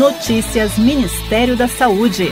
Notícias Ministério da Saúde.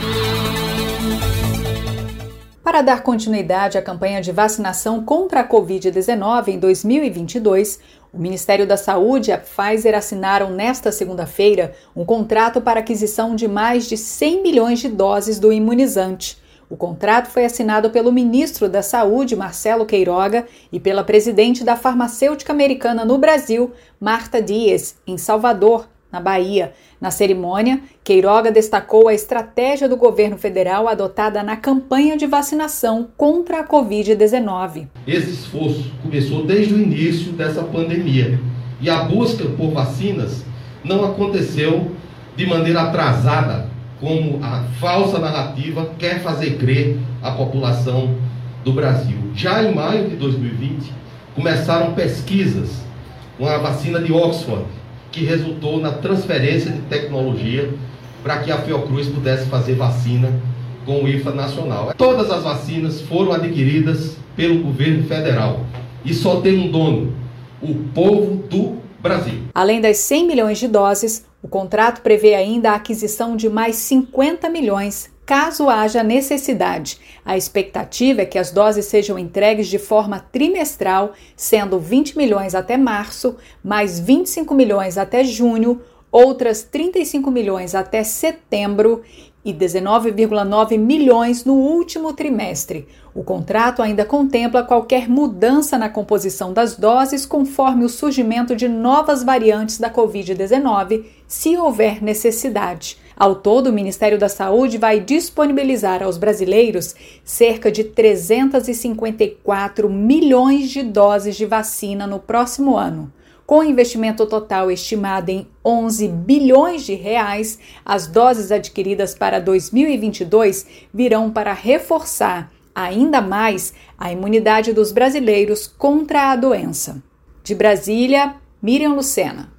Para dar continuidade à campanha de vacinação contra a Covid-19 em 2022, o Ministério da Saúde e a Pfizer assinaram nesta segunda-feira um contrato para aquisição de mais de 100 milhões de doses do imunizante. O contrato foi assinado pelo ministro da Saúde, Marcelo Queiroga, e pela presidente da farmacêutica americana no Brasil, Marta Dias, em Salvador, na Bahia. Na cerimônia, Queiroga destacou a estratégia do governo federal adotada na campanha de vacinação contra a Covid-19. Esse esforço começou desde o início dessa pandemia e a busca por vacinas não aconteceu de maneira atrasada, como a falsa narrativa quer fazer crer a população do Brasil. Já em maio de 2020, começaram pesquisas com a vacina de Oxford que resultou na transferência de tecnologia para que a Fiocruz pudesse fazer vacina com o IFA nacional. Todas as vacinas foram adquiridas pelo governo federal e só tem um dono, o povo do Brasil. Além das 100 milhões de doses, o contrato prevê ainda a aquisição de mais 50 milhões caso haja necessidade. A expectativa é que as doses sejam entregues de forma trimestral, sendo 20 milhões até março, mais 25 milhões até junho, outras 35 milhões até setembro e 19,9 milhões no último trimestre. O contrato ainda contempla qualquer mudança na composição das doses conforme o surgimento de novas variantes da Covid-19, se houver necessidade. Ao todo, o Ministério da Saúde vai disponibilizar aos brasileiros cerca de 354 milhões de doses de vacina no próximo ano. Com investimento total estimado em 11 bilhões de reais, as doses adquiridas para 2022 virão para reforçar ainda mais a imunidade dos brasileiros contra a doença. De Brasília, Miriam Lucena.